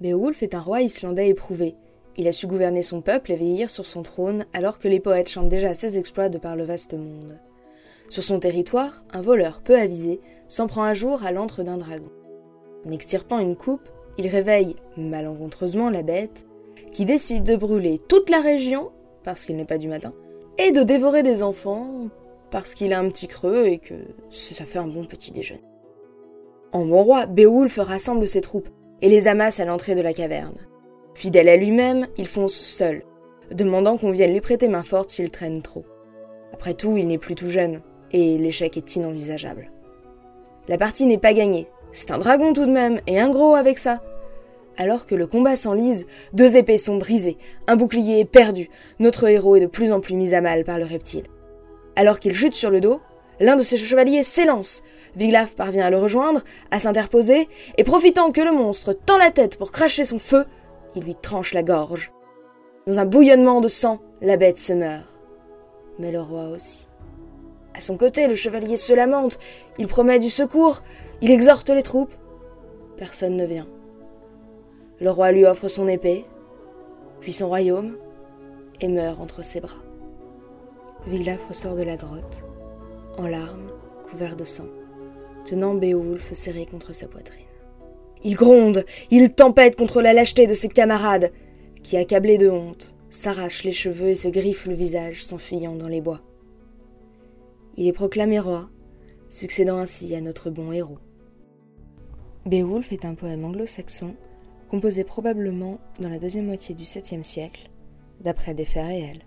Beowulf est un roi islandais éprouvé. Il a su gouverner son peuple et vieillir sur son trône alors que les poètes chantent déjà ses exploits de par le vaste monde. Sur son territoire, un voleur peu avisé s'en prend un jour à l'antre d'un dragon. En extirpant une coupe, il réveille malencontreusement la bête, qui décide de brûler toute la région, parce qu'il n'est pas du matin, et de dévorer des enfants, parce qu'il a un petit creux et que ça fait un bon petit déjeuner. En bon roi, Beowulf rassemble ses troupes et les amasse à l'entrée de la caverne. Fidèle à lui-même, il fonce seul, demandant qu'on vienne lui prêter main forte s'il traîne trop. Après tout, il n'est plus tout jeune, et l'échec est inenvisageable. La partie n'est pas gagnée, c'est un dragon tout de même, et un gros avec ça. Alors que le combat s'enlise, deux épées sont brisées, un bouclier est perdu, notre héros est de plus en plus mis à mal par le reptile. Alors qu'il chute sur le dos, l'un de ses chevaliers s'élance. Viglaf parvient à le rejoindre, à s'interposer, et profitant que le monstre tend la tête pour cracher son feu, il lui tranche la gorge. Dans un bouillonnement de sang, la bête se meurt. Mais le roi aussi. À son côté, le chevalier se lamente, il promet du secours, il exhorte les troupes. Personne ne vient. Le roi lui offre son épée, puis son royaume, et meurt entre ses bras. Viglaf ressort de la grotte, en larmes, couvert de sang, tenant Beowulf serré contre sa poitrine. Il gronde, il tempête contre la lâcheté de ses camarades, qui, accablés de honte, s'arrachent les cheveux et se griffent le visage, s'enfuyant dans les bois. Il est proclamé roi, succédant ainsi à notre bon héros. Beowulf est un poème anglo-saxon composé probablement dans la deuxième moitié du 7e siècle, d'après des faits réels.